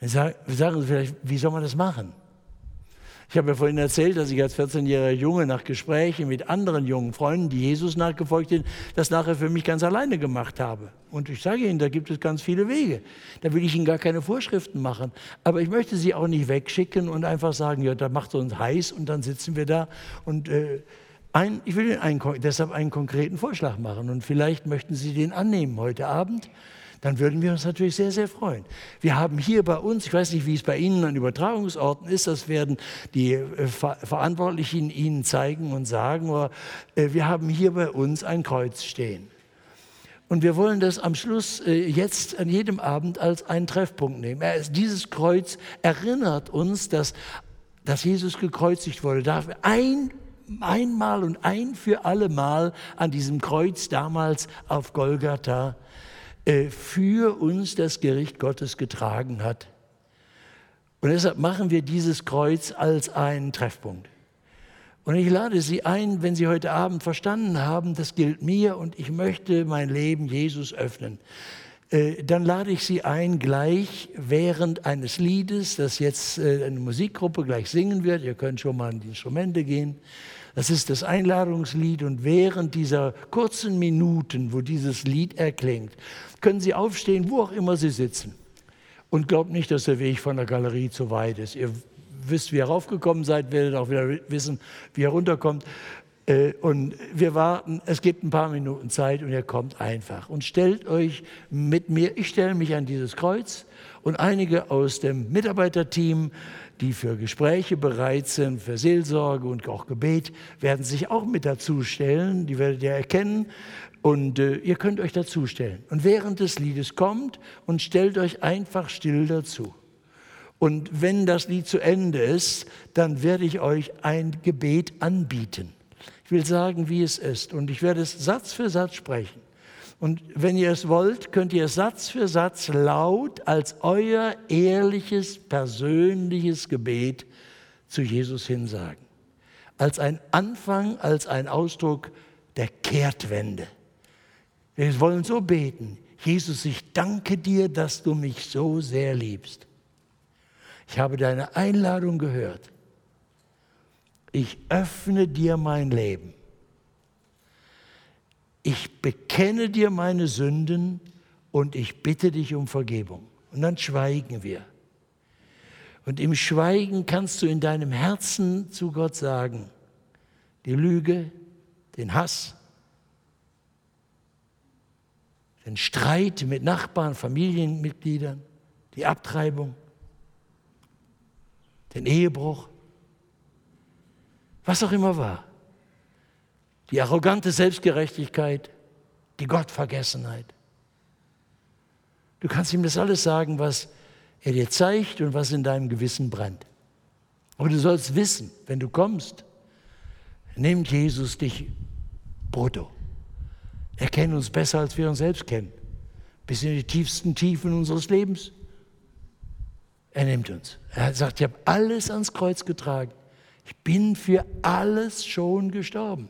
Wir sagen vielleicht, wie soll man das machen? Ich habe ja vorhin erzählt, dass ich als 14-jähriger Junge nach Gesprächen mit anderen jungen Freunden, die Jesus nachgefolgt sind, das nachher für mich ganz alleine gemacht habe. Und ich sage Ihnen, da gibt es ganz viele Wege. Da will ich Ihnen gar keine Vorschriften machen. Aber ich möchte Sie auch nicht wegschicken und einfach sagen, ja, da macht es uns heiß und dann sitzen wir da. Und äh, ein, ich will Ihnen einen, deshalb einen konkreten Vorschlag machen. Und vielleicht möchten Sie den annehmen heute Abend dann würden wir uns natürlich sehr, sehr freuen. Wir haben hier bei uns, ich weiß nicht, wie es bei Ihnen an Übertragungsorten ist, das werden die äh, Verantwortlichen Ihnen zeigen und sagen, aber äh, wir haben hier bei uns ein Kreuz stehen. Und wir wollen das am Schluss äh, jetzt an jedem Abend als einen Treffpunkt nehmen. Dieses Kreuz erinnert uns, dass, dass Jesus gekreuzigt wurde. Darf ein einmal und ein für alle Mal an diesem Kreuz damals auf Golgatha für uns das Gericht Gottes getragen hat. Und deshalb machen wir dieses Kreuz als einen Treffpunkt. Und ich lade Sie ein, wenn Sie heute Abend verstanden haben, das gilt mir und ich möchte mein Leben Jesus öffnen, äh, dann lade ich Sie ein, gleich während eines Liedes, das jetzt äh, eine Musikgruppe gleich singen wird, ihr könnt schon mal an die Instrumente gehen, das ist das Einladungslied und während dieser kurzen Minuten, wo dieses Lied erklingt, können Sie aufstehen, wo auch immer Sie sitzen. Und glaubt nicht, dass der Weg von der Galerie zu weit ist. Ihr wisst, wie ihr raufgekommen seid, werdet auch wieder wissen, wie ihr runterkommt. Äh, und wir warten, es gibt ein paar Minuten Zeit und ihr kommt einfach. Und stellt euch mit mir, ich stelle mich an dieses Kreuz und einige aus dem Mitarbeiterteam die für Gespräche bereit sind, für Seelsorge und auch Gebet, werden sich auch mit dazustellen. Die werdet ihr erkennen und äh, ihr könnt euch dazustellen. Und während des Liedes kommt und stellt euch einfach still dazu. Und wenn das Lied zu Ende ist, dann werde ich euch ein Gebet anbieten. Ich will sagen, wie es ist. Und ich werde es Satz für Satz sprechen. Und wenn ihr es wollt, könnt ihr Satz für Satz laut als euer ehrliches, persönliches Gebet zu Jesus hinsagen. Als ein Anfang, als ein Ausdruck der Kehrtwende. Wir wollen so beten. Jesus, ich danke dir, dass du mich so sehr liebst. Ich habe deine Einladung gehört. Ich öffne dir mein Leben ich bekenne dir meine Sünden und ich bitte dich um Vergebung. Und dann schweigen wir. Und im Schweigen kannst du in deinem Herzen zu Gott sagen, die Lüge, den Hass, den Streit mit Nachbarn, Familienmitgliedern, die Abtreibung, den Ehebruch, was auch immer war. Die arrogante Selbstgerechtigkeit, die Gottvergessenheit. Du kannst ihm das alles sagen, was er dir zeigt und was in deinem Gewissen brennt. Aber du sollst wissen, wenn du kommst, nimmt Jesus dich brutto. Er kennt uns besser, als wir uns selbst kennen. Bis in die tiefsten Tiefen unseres Lebens. Er nimmt uns. Er sagt, ich habe alles ans Kreuz getragen. Ich bin für alles schon gestorben.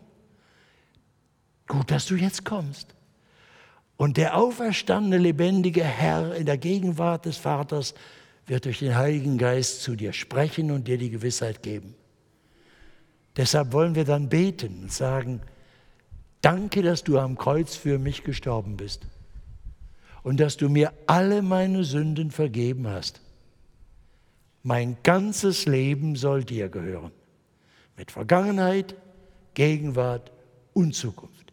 Gut, dass du jetzt kommst. Und der auferstandene, lebendige Herr in der Gegenwart des Vaters wird durch den Heiligen Geist zu dir sprechen und dir die Gewissheit geben. Deshalb wollen wir dann beten und sagen, danke, dass du am Kreuz für mich gestorben bist und dass du mir alle meine Sünden vergeben hast. Mein ganzes Leben soll dir gehören, mit Vergangenheit, Gegenwart und Zukunft.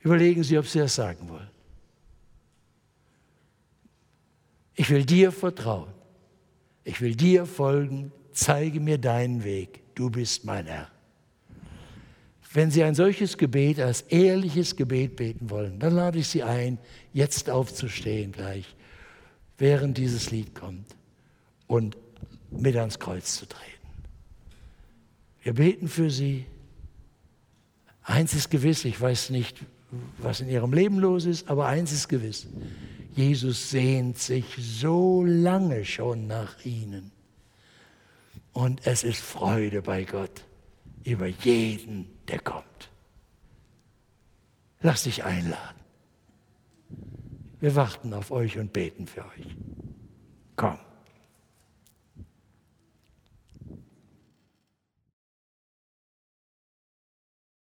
Überlegen Sie, ob Sie das sagen wollen. Ich will dir vertrauen. Ich will dir folgen. Zeige mir deinen Weg. Du bist mein Herr. Wenn Sie ein solches Gebet als ehrliches Gebet beten wollen, dann lade ich Sie ein, jetzt aufzustehen gleich, während dieses Lied kommt und mit ans Kreuz zu treten. Wir beten für Sie. Eins ist gewiss, ich weiß nicht, was in Ihrem Leben los ist, aber eins ist gewiss. Jesus sehnt sich so lange schon nach Ihnen. Und es ist Freude bei Gott über jeden, der kommt. Lass dich einladen. Wir warten auf euch und beten für euch. Komm.